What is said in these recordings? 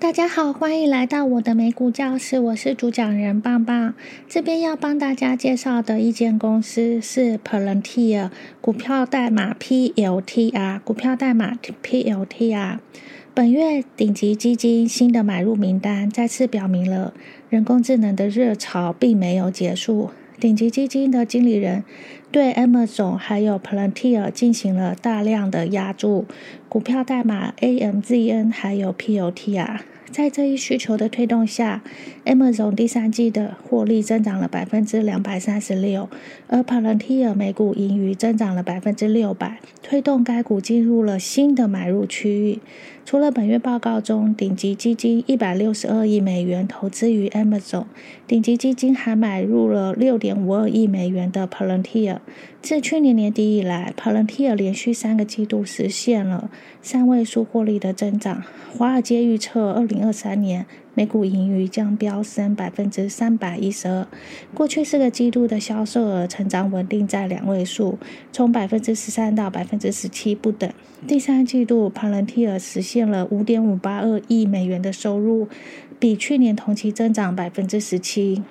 大家好，欢迎来到我的美股教室，我是主讲人棒棒。这边要帮大家介绍的一间公司是 Palantir，股票代码 PLTR，股票代码 PLTR。本月顶级基金新的买入名单再次表明了人工智能的热潮并没有结束。顶级基金的经理人对 Amazon 还有 Palantir 进行了大量的压注，股票代码 AMZN 还有 POTR。在这一需求的推动下，Amazon 第三季的获利增长了百分之两百三十六，而 Palantir 每股盈余增长了百分之六百，推动该股进入了新的买入区域。除了本月报告中顶级基金一百六十二亿美元投资于 Amazon，顶级基金还买入了六点五二亿美元的 Palantir。自去年年底以来，Palantir 连续三个季度实现了三位数获利的增长。华尔街预测，二零二三年每股盈余将飙升百分之三百一十二。过去四个季度的销售额成长稳定在两位数，从百分之十三到百分之十七不等。第三季度，Palantir 实现了五点五八二亿美元的收入，比去年同期增长百分之十七。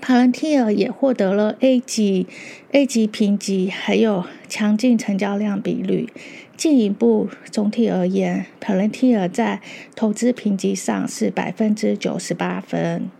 Palantir 也获得了 A 级 A 级评级，还有强劲成交量比率。进一步，总体而言，Palantir 在投资评级上是百分之九十八分。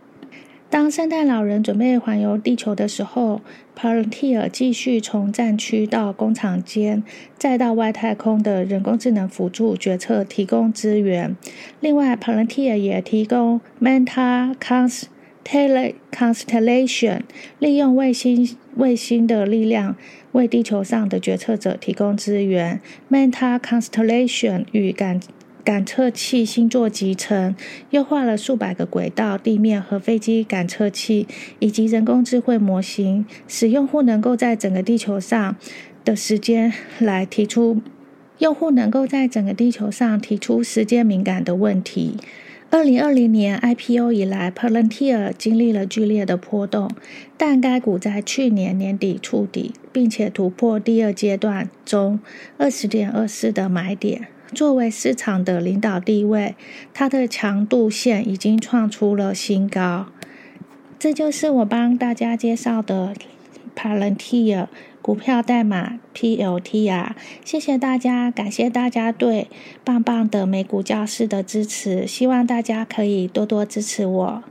当圣诞老人准备环游地球的时候，Palantir 继续从战区到工厂间，再到外太空的人工智能辅助决策提供资源。另外，Palantir 也提供 Manta Cons。Tele Constellation 利用卫星卫星的力量为地球上的决策者提供资源。Manta Constellation 与感感测器星座集成，优化了数百个轨道、地面和飞机感测器以及人工智慧模型，使用户能够在整个地球上的时间来提出用户能够在整个地球上提出时间敏感的问题。二零二零年 IPO 以来，Palantir 经历了剧烈的波动，但该股在去年年底触底，并且突破第二阶段中二十点二四的买点。作为市场的领导地位，它的强度线已经创出了新高。这就是我帮大家介绍的 Palantir。股票代码 PLTR，谢谢大家，感谢大家对棒棒的美股教室的支持，希望大家可以多多支持我。